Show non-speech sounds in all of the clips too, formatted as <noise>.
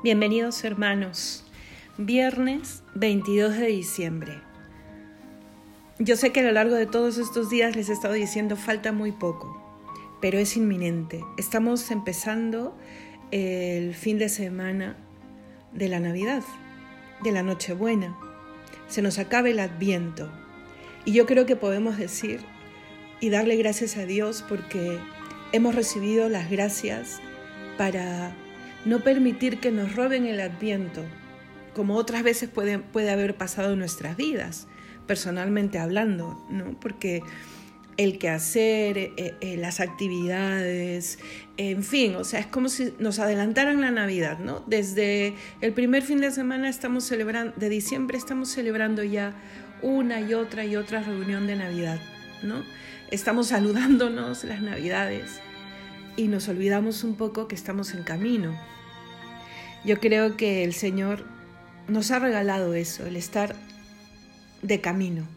Bienvenidos hermanos. Viernes 22 de diciembre. Yo sé que a lo largo de todos estos días les he estado diciendo falta muy poco, pero es inminente. Estamos empezando el fin de semana de la Navidad, de la Nochebuena. Se nos acaba el Adviento. Y yo creo que podemos decir y darle gracias a Dios porque hemos recibido las gracias para no permitir que nos roben el adviento, como otras veces puede, puede haber pasado en nuestras vidas, personalmente hablando, ¿no? Porque el quehacer, eh, eh, las actividades, en fin, o sea, es como si nos adelantaran la Navidad, ¿no? Desde el primer fin de semana estamos celebrando, de diciembre estamos celebrando ya una y otra y otra reunión de Navidad, ¿no? Estamos <laughs> saludándonos las Navidades y nos olvidamos un poco que estamos en camino. Yo creo que el Señor nos ha regalado eso, el estar de camino.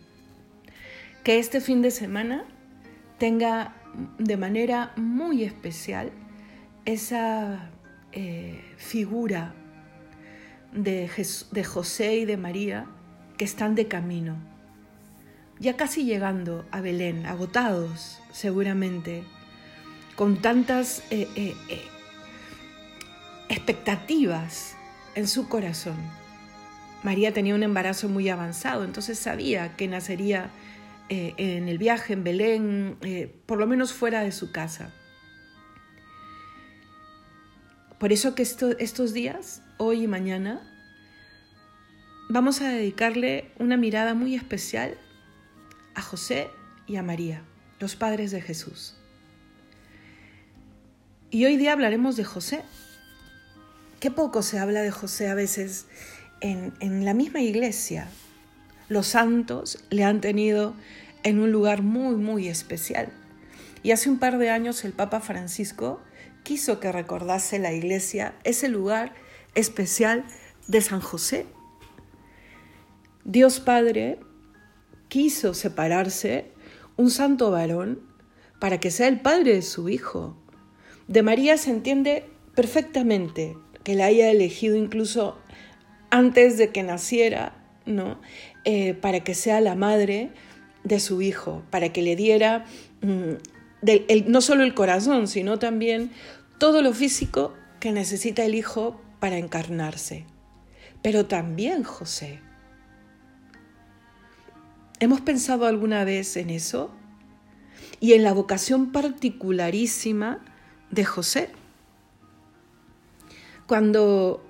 Que este fin de semana tenga de manera muy especial esa eh, figura de, de José y de María que están de camino, ya casi llegando a Belén, agotados seguramente, con tantas eh, eh, expectativas en su corazón. María tenía un embarazo muy avanzado, entonces sabía que nacería eh, en el viaje en Belén, eh, por lo menos fuera de su casa. Por eso que estos días, hoy y mañana, vamos a dedicarle una mirada muy especial a José y a María, los padres de Jesús. Y hoy día hablaremos de José, Qué poco se habla de José a veces en, la misma iglesia. Los santos le han tenido en un lugar muy, muy especial. Y hace un par de años el Papa Francisco quiso que recordase la iglesia ese lugar especial de San José. Dios Padre quiso separarse un santo varón para que sea el padre de su hijo. De María se entiende perfectamente que la haya elegido incluso antes de que naciera, ¿no? Eh, para que sea la madre de su hijo, para que le diera mm, no solo el corazón, sino también todo lo físico que necesita el hijo para encarnarse. Pero también José. ¿Hemos pensado alguna vez en eso? Y en la vocación particularísima de José. Cuando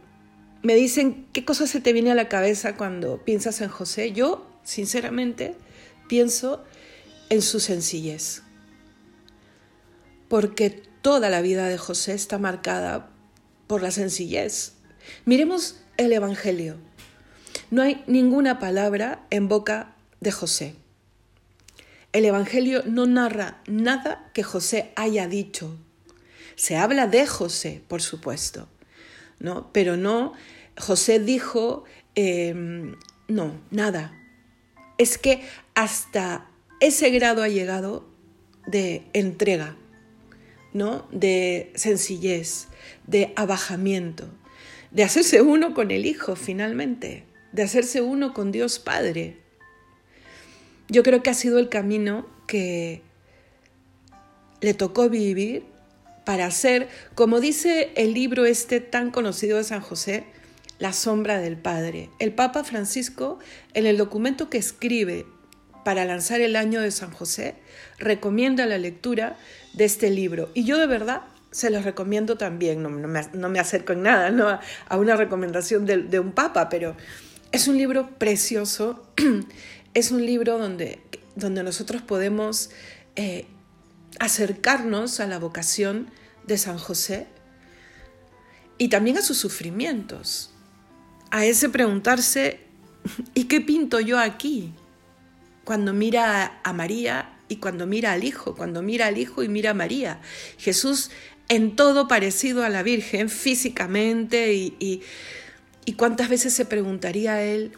me dicen qué cosa se te viene a la cabeza cuando piensas en José, yo sinceramente pienso en su sencillez. Porque toda la vida de José está marcada por la sencillez. Miremos el Evangelio. No hay ninguna palabra en boca de José. El Evangelio no narra nada que José haya dicho. Se habla de José, por supuesto, ¿no? Pero no, José dijo, em, no, nada. Es que hasta ese grado ha llegado de entrega, ¿no? De sencillez, de abajamiento, de hacerse uno con el Hijo finalmente, de hacerse uno con Dios Padre. Yo creo que ha sido el camino que le tocó vivir para ser, como dice el libro este tan conocido de San José, la sombra del Padre. El Papa Francisco, en el documento que escribe para lanzar el año de San José, recomienda la lectura de este libro. Y yo de verdad se los recomiendo también, no, me, acerco en nada ¿no? a, una recomendación de, un papa, pero es un libro precioso, <clears throat> es un libro donde, donde nosotros podemos eh, acercarnos a la vocación de San José y también a sus sufrimientos, a ese preguntarse, ¿y qué pinto yo aquí? Cuando mira a María y cuando mira al Hijo, cuando mira al Hijo y mira a María. Jesús en todo parecido a la Virgen físicamente y, y cuántas veces se preguntaría él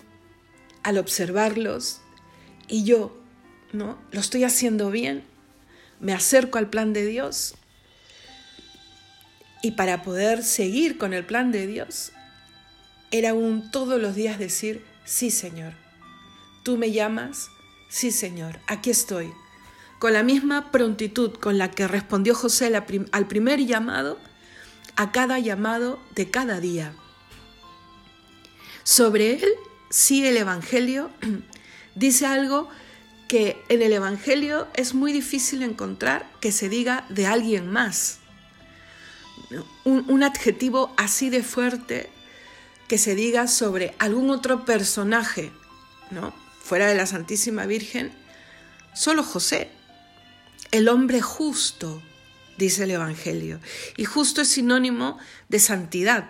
al observarlos, ¿y yo? ¿No? ¿Lo estoy haciendo bien? ¿Me acerco al plan de Dios? Y para poder seguir con el plan de Dios, era un todos los días decir, sí Señor, tú me llamas, sí Señor, aquí estoy. Con la misma prontitud con la que respondió José al primer llamado, a cada llamado de cada día. Sobre él, sí el Evangelio <clears throat> dice algo que en el Evangelio es muy difícil encontrar que se diga de alguien más. Un, adjetivo así de fuerte que se diga sobre algún otro personaje, ¿no? Fuera de la Santísima Virgen, solo José, el hombre justo, dice el Evangelio. Y justo es sinónimo de santidad.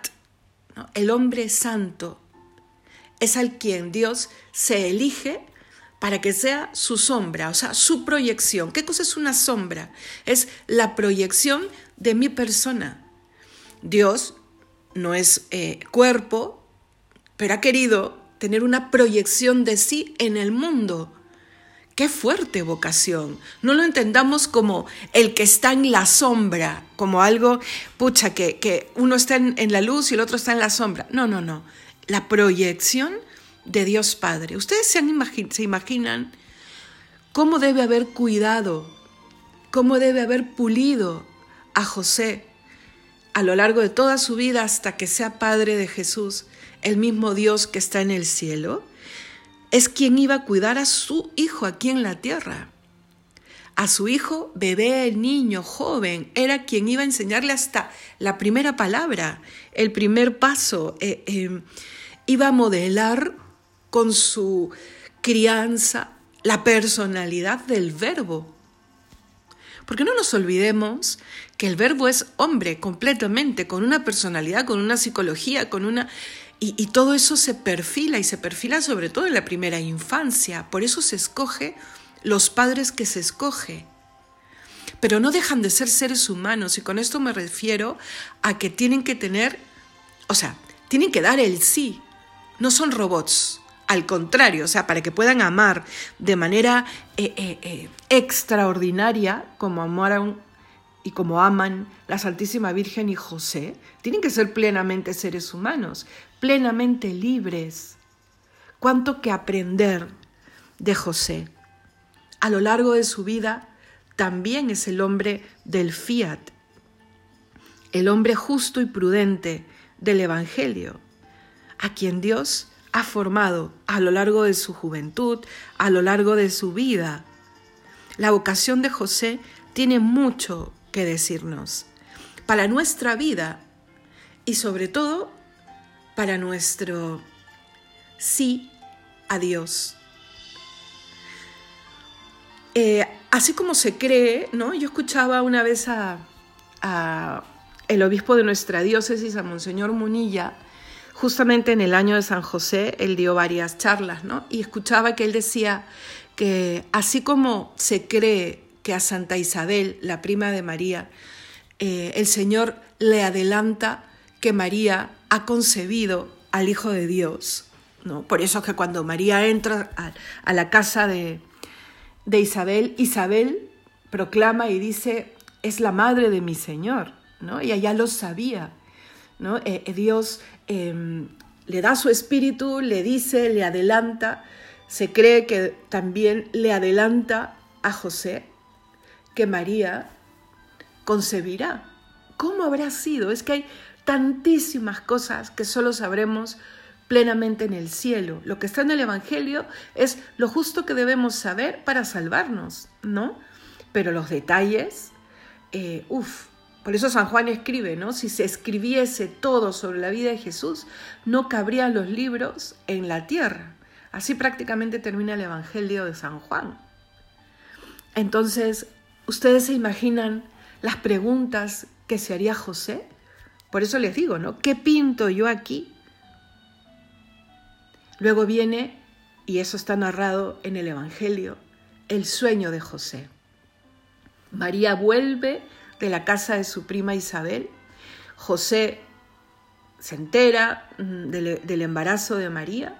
El hombre santo es al quien Dios se elige para que sea su sombra, o sea, su proyección. ¿Qué cosa es una sombra? Es la proyección de mi persona. Dios no es eh, cuerpo, pero ha querido tener una proyección de sí en el mundo. Qué fuerte vocación. No lo entendamos como el que está en la sombra, como algo, pucha, que, que uno está en, en la luz y el otro está en la sombra. No, no, no. La proyección de Dios Padre. Ustedes se, se imaginan cómo debe haber cuidado, cómo debe haber pulido a José a lo largo de toda su vida hasta que sea Padre de Jesús, el mismo Dios que está en el cielo, es quien iba a cuidar a su hijo aquí en la tierra. A su hijo, bebé, niño, joven, era quien iba a enseñarle hasta la primera palabra, el primer paso, eh, eh, iba a modelar con su crianza, la personalidad del verbo. Porque no nos olvidemos que el verbo es hombre completamente, con una personalidad, con una psicología, con una... Y, y, todo eso se perfila y se perfila sobre todo en la primera infancia. Por eso se escoge los padres que se escoge. Pero no dejan de ser seres humanos y con esto me refiero a que tienen que tener, o sea, tienen que dar el sí. No son robots, al contrario, o sea, para que puedan amar de manera eh, eh, eh, extraordinaria, como amaron y como aman la Santísima Virgen y José, tienen que ser plenamente seres humanos, plenamente libres. Cuánto que aprender de José. A lo largo de su vida, también es el hombre del fiat, el hombre justo y prudente del Evangelio, a quien Dios ha formado a lo largo de su juventud, a lo largo de su vida. La vocación de José tiene mucho que decirnos para nuestra vida y sobre todo para nuestro sí a Dios. Eh, así como se cree, ¿no? Yo escuchaba una vez a, el obispo de nuestra diócesis, a Monseñor Munilla, justamente en el año de San José, él dio varias charlas, ¿no? Y escuchaba que él decía que así como se cree que a Santa Isabel, la prima de María, eh, el Señor le adelanta que María ha concebido al Hijo de Dios, ¿no? Por eso es que cuando María entra a, la casa de, de Isabel, Isabel proclama y dice, es la madre de mi Señor, ¿no? Y ella lo sabía. ¿No? Eh, eh, Dios em, le da su espíritu, le dice, le adelanta, se cree que también le adelanta a José que María concebirá. ¿Cómo habrá sido? Es que hay tantísimas cosas que solo sabremos plenamente en el cielo. Lo que está en el Evangelio es lo justo que debemos saber para salvarnos, ¿no? Pero los detalles, eh, uff, por eso San Juan escribe, ¿no? Si se escribiese todo sobre la vida de Jesús, no cabrían los libros en la tierra. Así prácticamente termina el Evangelio de San Juan. Entonces, ¿ustedes se imaginan las preguntas que se haría José? Por eso les digo, ¿no? ¿Qué pinto yo aquí? Luego viene, y eso está narrado en el Evangelio, el sueño de José. María vuelve de la casa de su prima Isabel. José se entera mm, del, embarazo de María,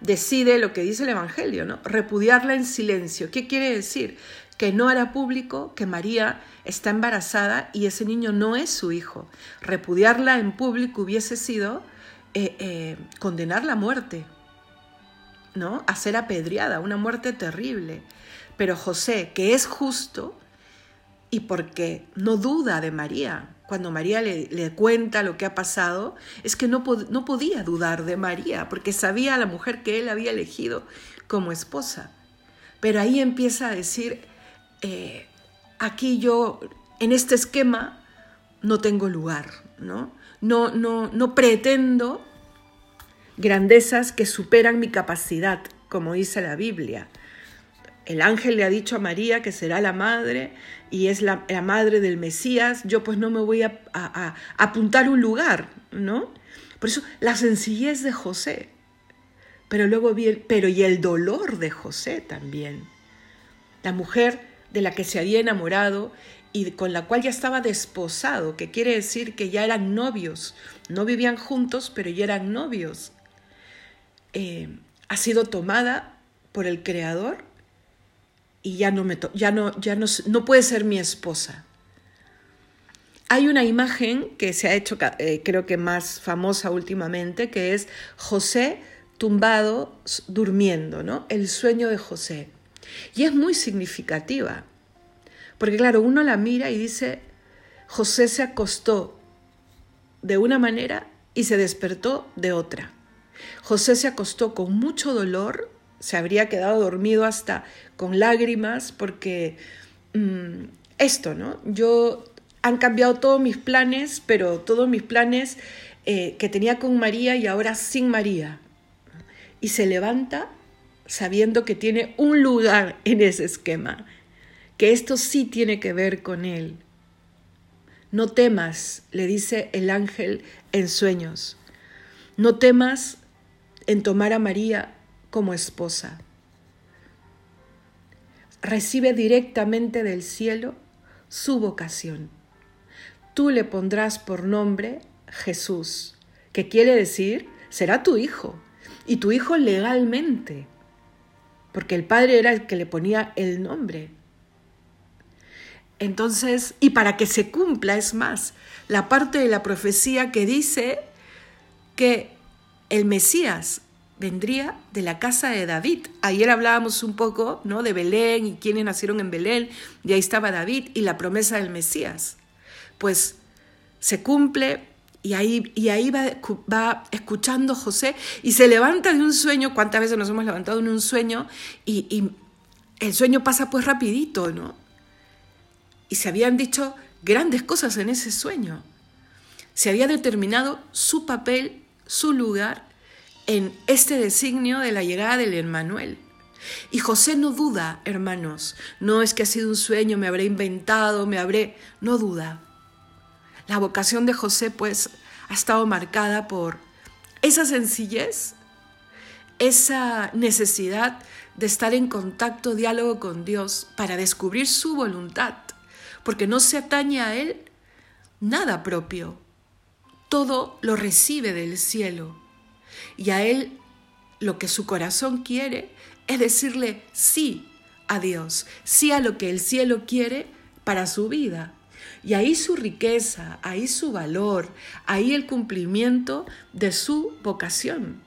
decide lo que dice el Evangelio, ¿no? Repudiarla en silencio. ¿Qué quiere decir? Que no hará público que María está embarazada y ese niño no es su hijo. Repudiarla en público hubiese sido eh, eh, condenar la muerte, ¿no? A ser apedreada, una muerte terrible. Pero José, que es justo y porque no duda de María, cuando María le, cuenta lo que ha pasado, es que no, no podía dudar de María, porque sabía a la mujer que él había elegido como esposa. Pero ahí empieza a decir, eh, aquí yo, en este esquema, no tengo lugar, ¿no? No, no, no pretendo grandezas que superan mi capacidad, como dice la Biblia. El ángel le ha dicho a María que será la madre y es la, madre del Mesías, yo pues no me voy a, a, apuntar un lugar, ¿no? Por eso la sencillez de José, pero luego pero y el dolor de José también. La mujer de la que se había enamorado y con la cual ya estaba desposado, que quiere decir que ya eran novios, no vivían juntos, pero ya eran novios. Eh, ha sido tomada por el Creador y ya no, me ya no, ya no, no puede ser mi esposa. Hay una imagen que se ha hecho, eh, creo que más famosa últimamente, que es José tumbado durmiendo, ¿no? El sueño de José. Y es muy significativa, porque claro, uno la mira y dice, José se acostó de una manera y se despertó de otra. José se acostó con mucho dolor se habría quedado dormido hasta con lágrimas porque mm, esto, ¿no? Yo han cambiado todos mis planes, pero todos mis planes eh, que tenía con María y ahora sin María. Y se levanta sabiendo que tiene un lugar en ese esquema, que esto sí tiene que ver con él. No temas, le dice el ángel en sueños. No temas en tomar a María como esposa. Recibe directamente del cielo su vocación. Tú le pondrás por nombre Jesús, que quiere decir, será tu hijo, y tu hijo legalmente, porque el padre era el que le ponía el nombre. Entonces, y para que se cumpla, es más, la parte de la profecía que dice que el Mesías vendría de la casa de David. Ayer hablábamos un poco ¿no? de Belén y quiénes nacieron en Belén, y ahí estaba David y la promesa del Mesías. Pues se cumple y ahí, y ahí va, va, escuchando José y se levanta de un sueño, cuántas veces nos hemos levantado en un sueño y, y el sueño pasa pues rapidito, ¿no? Y se habían dicho grandes cosas en ese sueño. Se había determinado su papel, su lugar en este designio de la llegada del Emmanuel. Y José no duda, hermanos, no es que ha sido un sueño, me habré inventado, me habré, no duda. La vocación de José pues ha estado marcada por esa sencillez, esa necesidad de estar en contacto, diálogo con Dios para descubrir su voluntad, porque no se atañe a Él nada propio, todo lo recibe del cielo. Y a Él lo que su corazón quiere es decirle sí a Dios, sí a lo que el cielo quiere para su vida. Y ahí su riqueza, ahí su valor, ahí el cumplimiento de su vocación.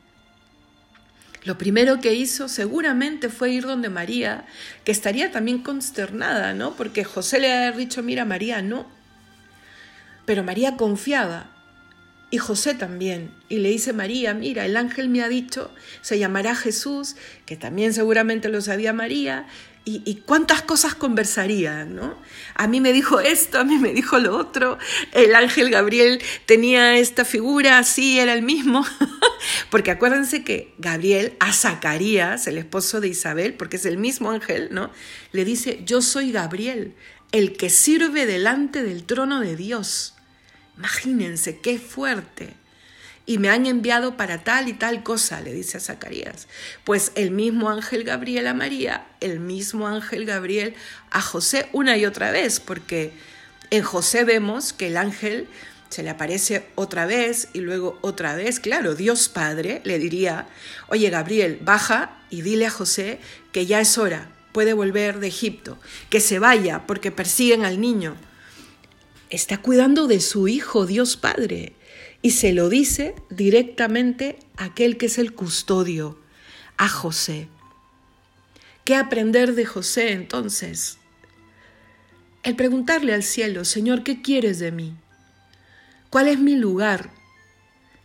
Lo primero que hizo seguramente fue ir donde María, que estaría también consternada, ¿no? Porque José le había dicho, mira María, no. Pero María confiaba y José también. Y le dice María, mira, el ángel me ha dicho, se llamará Jesús, que también seguramente lo sabía María, y, cuántas cosas conversarían, ¿no? A mí me dijo esto, a mí me dijo lo otro, el ángel Gabriel tenía esta figura, sí, era el mismo, <laughs> porque acuérdense que Gabriel a Zacarías, el esposo de Isabel, porque es el mismo ángel, ¿no? Le dice, yo soy Gabriel, el que sirve delante del trono de Dios. Imagínense qué fuerte. Y me han enviado para tal y tal cosa, le dice a Zacarías. Pues el mismo ángel Gabriel a María, el mismo ángel Gabriel a José una y otra vez, porque en José vemos que el ángel se le aparece otra vez y luego otra vez. Claro, Dios Padre le diría, oye Gabriel, baja y dile a José que ya es hora, puede volver de Egipto, que se vaya porque persiguen al niño está cuidando de su Hijo, Dios Padre. y se lo dice directamente a aquel que es el custodio, a José. ¿Qué aprender de José entonces? El preguntarle al cielo, Señor, ¿qué quieres de mí? ¿Cuál es mi lugar?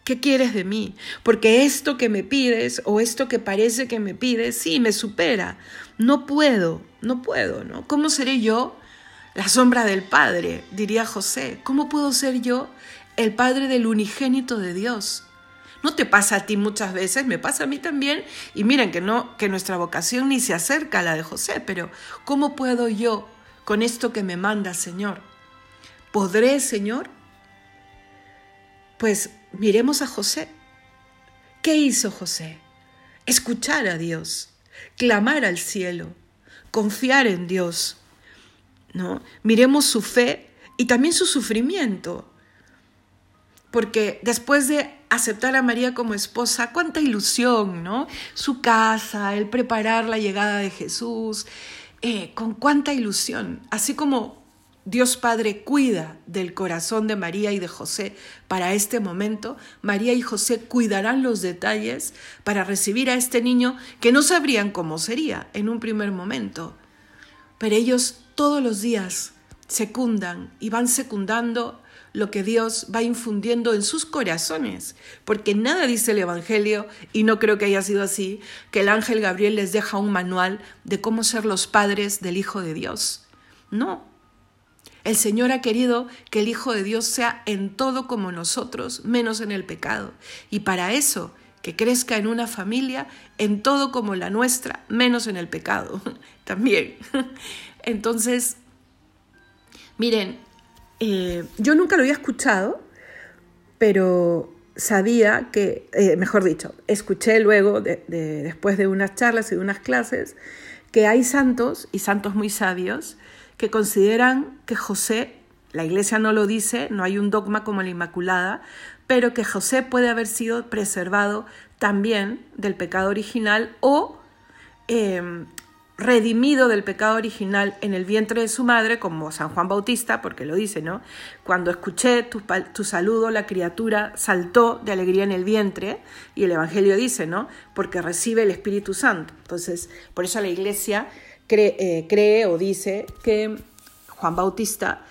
¿Qué quieres de mí? Porque esto que me pides o esto que parece que me pides, sí, me supera. No puedo, no puedo, ¿no? ¿Cómo seré yo la sombra del Padre? Diría José. ¿Cómo puedo ser yo el Padre del unigénito de Dios? No te pasa a ti muchas veces, me pasa a mí también. Y miren que no, que nuestra vocación ni se acerca a la de José, pero ¿cómo puedo yo con esto que me manda, Señor? ¿Podré, Señor? Pues miremos a José. ¿Qué hizo José? Escuchar a Dios, clamar al cielo, confiar en Dios. ¿No? Miremos su fe y también su sufrimiento. Porque después de aceptar a María como esposa, cuánta ilusión, ¿no? Su casa, el preparar la llegada de Jesús, eh, con cuánta ilusión. Así como Dios Padre cuida del corazón de María y de José para este momento, María y José cuidarán los detalles para recibir a este niño que no sabrían cómo sería en un primer momento. Pero ellos todos los días secundan y van secundando lo que Dios va infundiendo en sus corazones, porque nada dice el Evangelio, y no creo que haya sido así, que el ángel Gabriel les deja un manual de cómo ser los padres del Hijo de Dios. No. El Señor ha querido que el Hijo de Dios sea en todo como nosotros, menos en el pecado. Y para eso, que crezca en una familia en todo como la nuestra, menos en el pecado. <laughs> También. <laughs> Entonces, miren, eh, yo nunca lo había escuchado, pero sabía que, eh, mejor dicho, escuché luego, después de unas charlas y de unas clases, que hay santos y santos muy sabios que consideran que José, la iglesia no lo dice, no hay un dogma como la Inmaculada, pero que José puede haber sido preservado también del pecado original o eh, redimido del pecado original en el vientre de su madre, como San Juan Bautista, porque lo dice, ¿no? Cuando escuché tu, saludo, la criatura saltó de alegría en el vientre, y el Evangelio dice, ¿no? Porque recibe el Espíritu Santo. Entonces, por eso la iglesia cree, eh, cree o dice que Juan Bautista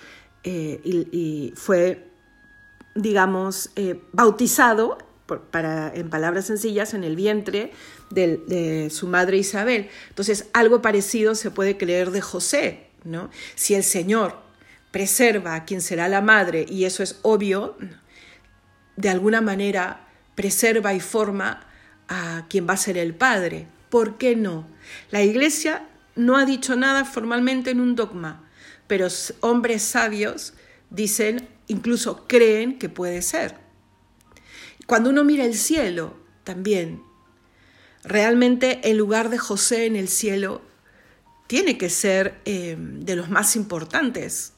eh, y, fue, digamos, eh, bautizado para, en palabras sencillas, en el vientre de, su madre Isabel. Entonces, algo parecido se puede creer de José, ¿no? Si el Señor preserva a quien será la madre, y eso es obvio, de alguna manera preserva y forma a quien va a ser el padre. ¿Por qué no? La Iglesia no ha dicho nada formalmente en un dogma, pero hombres sabios dicen, incluso creen que puede ser. Cuando uno mira el cielo, también, realmente el lugar de José en el cielo tiene que ser eh, de los más importantes.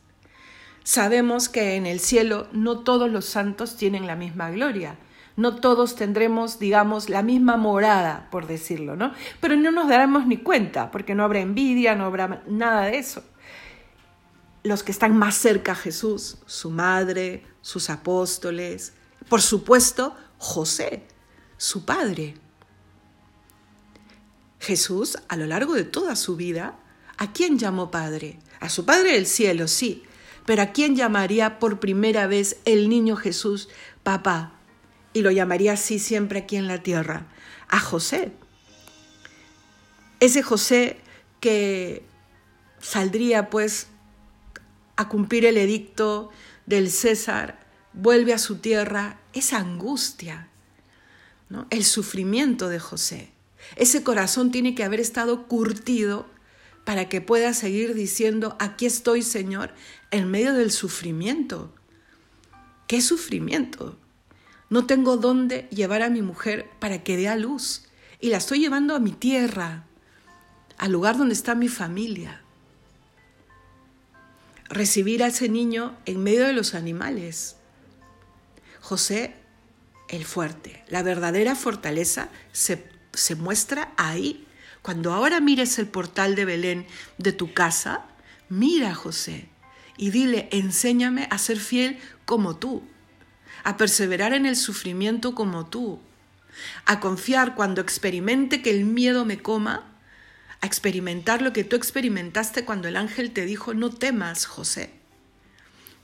Sabemos que en el cielo no todos los santos tienen la misma gloria, no todos tendremos, digamos, la misma morada, por decirlo, ¿no? Pero no nos daremos ni cuenta, porque no habrá envidia, no habrá nada de eso. Los que están más cerca a Jesús, su madre, sus apóstoles, por supuesto, José, su padre. Jesús, a lo largo de toda su vida, ¿a quién llamó padre? A su padre del cielo, sí, pero ¿a quién llamaría por primera vez el niño Jesús papá? Y lo llamaría así siempre aquí en la tierra, a José. Ese José que saldría pues a cumplir el edicto del César vuelve a su tierra esa angustia, el sufrimiento de José. Ese corazón tiene que haber estado curtido para que pueda seguir diciendo, aquí estoy Señor, en medio del sufrimiento. ¿Qué sufrimiento? No tengo dónde llevar a mi mujer para que dé a luz y la estoy llevando a mi tierra, al lugar donde está mi familia. Recibir a ese niño en medio de los animales. José el fuerte. La verdadera fortaleza se, se, muestra ahí. Cuando ahora mires el portal de Belén de tu casa, mira José y dile, enséñame a ser fiel como tú, a perseverar en el sufrimiento como tú, a confiar cuando experimente que el miedo me coma, experimentar lo que tú experimentaste cuando el ángel te dijo, no temas, José.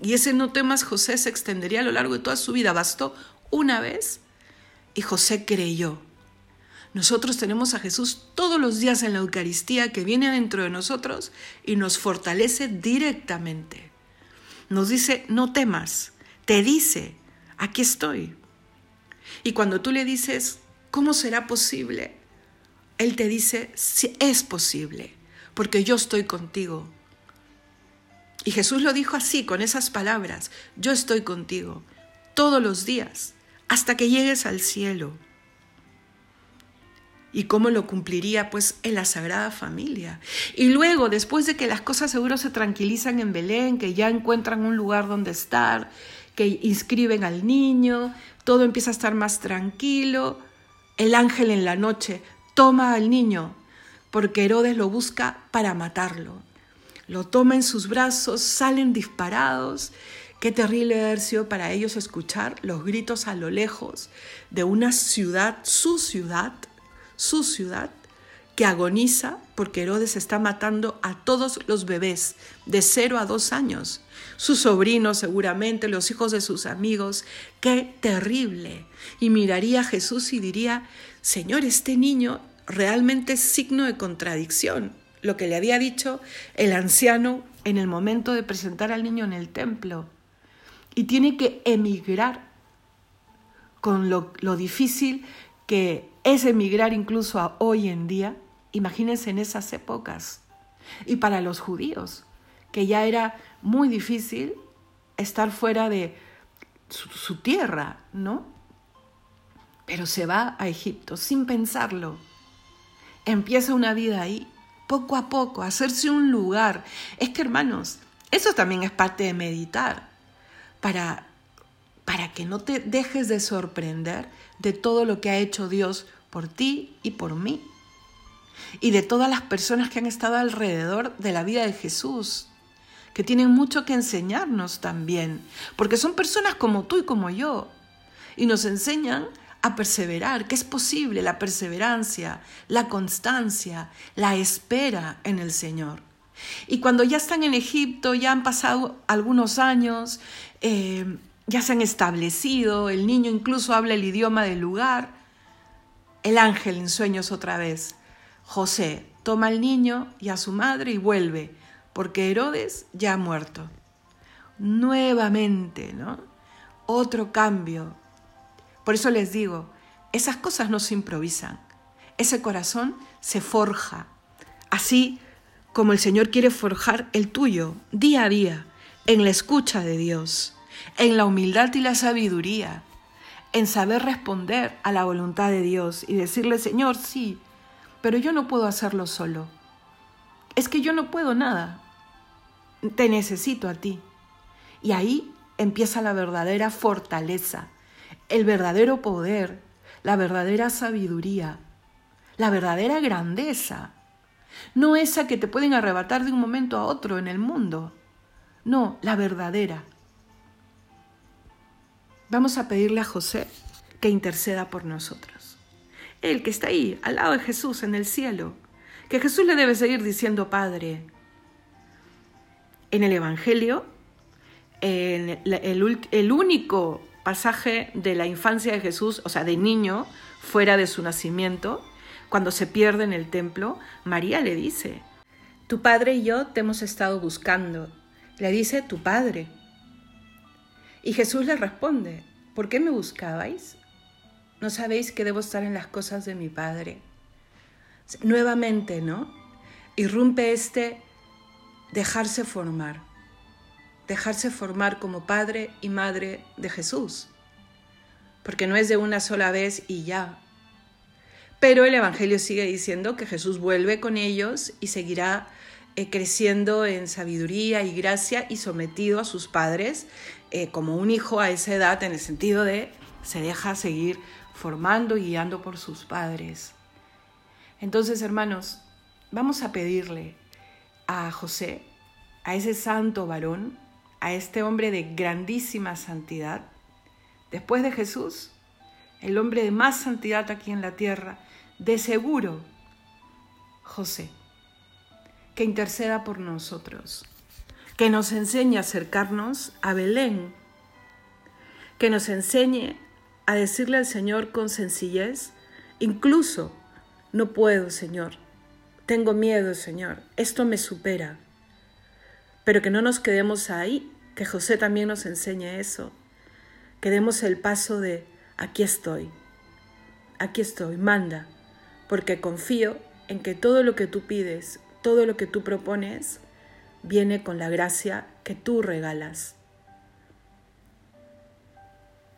Y ese no temas, José, se extendería a lo largo de toda su vida. Bastó una vez y José creyó. Nosotros tenemos a Jesús todos los días en la Eucaristía que viene dentro de nosotros y nos fortalece directamente. Nos dice, no temas, te dice, aquí estoy. Y cuando tú le dices, ¿cómo será posible? Él te dice, sí, es posible, porque yo estoy contigo. Y Jesús lo dijo así, con esas palabras, yo estoy contigo todos los días, hasta que llegues al cielo. ¿Y cómo lo cumpliría? Pues en la Sagrada Familia. Y luego, después de que las cosas seguro se tranquilizan en Belén, que ya encuentran un lugar donde estar, que inscriben al niño, todo empieza a estar más tranquilo, el ángel en la noche toma al niño, porque Herodes lo busca para matarlo. Lo toma en sus brazos, salen disparados. Qué terrible haber sido para ellos escuchar los gritos a lo lejos de una ciudad, su ciudad, su ciudad, que agoniza porque Herodes está matando a todos los bebés de 0 a 2 años, sus sobrinos seguramente, los hijos de sus amigos. Qué terrible. Y miraría a Jesús y diría, Señor, este niño realmente es signo de contradicción. Lo que le había dicho el anciano en el momento de presentar al niño en el templo. Y tiene que emigrar con lo, difícil que es emigrar incluso a hoy en día, imagínense en esas épocas. Y para los judíos, que ya era muy difícil estar fuera de su tierra, ¿no? Pero se va a Egipto sin pensarlo. Empieza una vida ahí, poco a poco, hacerse un lugar. Es que, hermanos, eso también es parte de meditar, para para que no te dejes de sorprender de todo lo que ha hecho Dios por ti y por mí. Y de todas las personas que han estado alrededor de la vida de Jesús, que tienen mucho que enseñarnos también, porque son personas como tú y como yo, y nos enseñan a perseverar, que es posible la perseverancia, la constancia, la espera en el Señor. Y cuando ya están en Egipto, ya han pasado algunos años, eh, ya se han establecido, el niño incluso habla el idioma del lugar. El ángel en sueños otra vez. José toma al niño y a su madre y vuelve, porque Herodes ya ha muerto. Nuevamente, ¿no? Otro cambio. Por eso les digo, esas cosas no se improvisan. Ese corazón se forja. Así como el Señor quiere forjar el tuyo día a día, en la escucha de Dios en la humildad y la sabiduría, en saber responder a la voluntad de Dios y decirle, Señor, sí, pero yo no puedo hacerlo solo. Es que yo no puedo nada. Te necesito a ti. Y ahí empieza la verdadera fortaleza, el verdadero poder, la verdadera sabiduría, la verdadera grandeza. No esa que te pueden arrebatar de un momento a otro en el mundo. No, la verdadera. Vamos a pedirle a José que interceda por nosotros. Él que está ahí, al lado de Jesús, en el cielo, que Jesús le debe seguir diciendo Padre. En el Evangelio, el, el único pasaje de la infancia de Jesús, o sea, de niño, fuera de su nacimiento, cuando se pierde en el templo, María le dice, Tu padre y yo te hemos estado buscando. Le dice, Tu padre. Y Jesús le responde, ¿por qué me buscabais? ¿No sabéis que debo estar en las cosas de mi Padre? Nuevamente, ¿no? Irrumpe este dejarse formar, dejarse formar como padre y madre de Jesús, porque no es de una sola vez y ya. Pero el Evangelio sigue diciendo que Jesús vuelve con ellos y seguirá eh, creciendo en sabiduría y gracia y sometido a sus padres eh, como un hijo a esa edad en el sentido de se deja seguir formando y guiando por sus padres. Entonces, hermanos, vamos a pedirle a José, a ese santo varón, a este hombre de grandísima santidad, después de Jesús, el hombre de más santidad aquí en la tierra, de seguro, José, que interceda por nosotros, que nos enseñe a acercarnos a Belén, que nos enseñe a decirle al Señor con sencillez, incluso, no puedo, Señor, tengo miedo, Señor, esto me supera, pero que no nos quedemos ahí, que José también nos enseñe eso, que demos el paso de aquí estoy, aquí estoy, manda, porque confío en que todo lo que tú pides, todo lo que tú propones, viene con la gracia que tú regalas.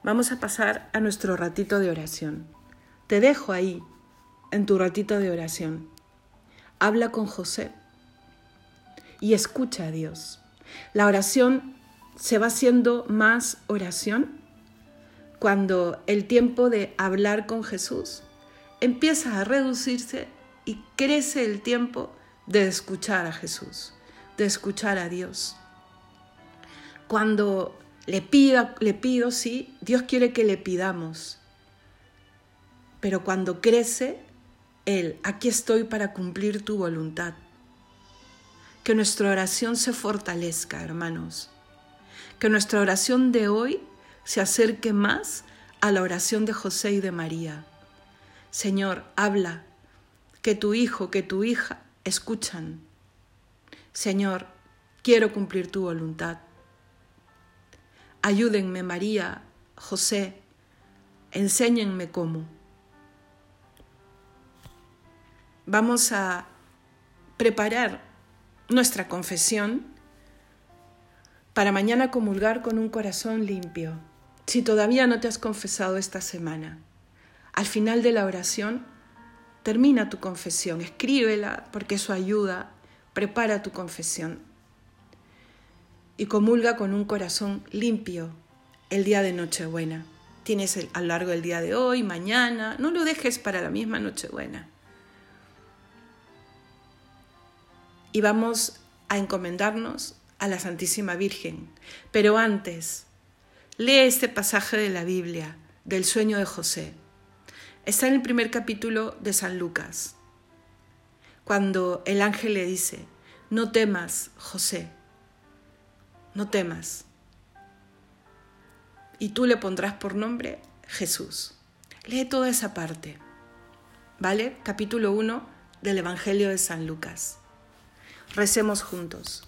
Vamos a pasar a nuestro ratito de oración. Te dejo ahí, en tu ratito de oración. Habla con José y escucha a Dios. La oración se va haciendo más oración cuando el tiempo de hablar con Jesús empieza a reducirse y crece el tiempo de escuchar a Jesús, de escuchar a Dios. Cuando le, pida, le pido, sí, Dios quiere que le pidamos, pero cuando crece, Él, aquí estoy para cumplir tu voluntad. Que nuestra oración se fortalezca, hermanos. Que nuestra oración de hoy se acerque más a la oración de José y de María. Señor, habla, que tu hijo, que tu hija escuchan. Señor, quiero cumplir tu voluntad. Ayúdenme, María, José, enséñenme cómo. Vamos a preparar nuestra confesión para mañana comulgar con un corazón limpio. Si todavía no te has confesado esta semana, al final de la oración, termina tu confesión, escríbela porque eso ayuda, prepara tu confesión y comulga con un corazón limpio el día de Nochebuena. Tienes a lo largo del día de hoy, mañana, no lo dejes para la misma Nochebuena. Y vamos a encomendarnos a la Santísima Virgen. Pero antes, Lee este pasaje de la Biblia, del sueño de José. Está en el primer capítulo de San Lucas, cuando el ángel le dice, no temas, José, no temas. Y tú le pondrás por nombre Jesús. Lee toda esa parte, ¿vale? Capítulo 1 del Evangelio de San Lucas. Recemos juntos.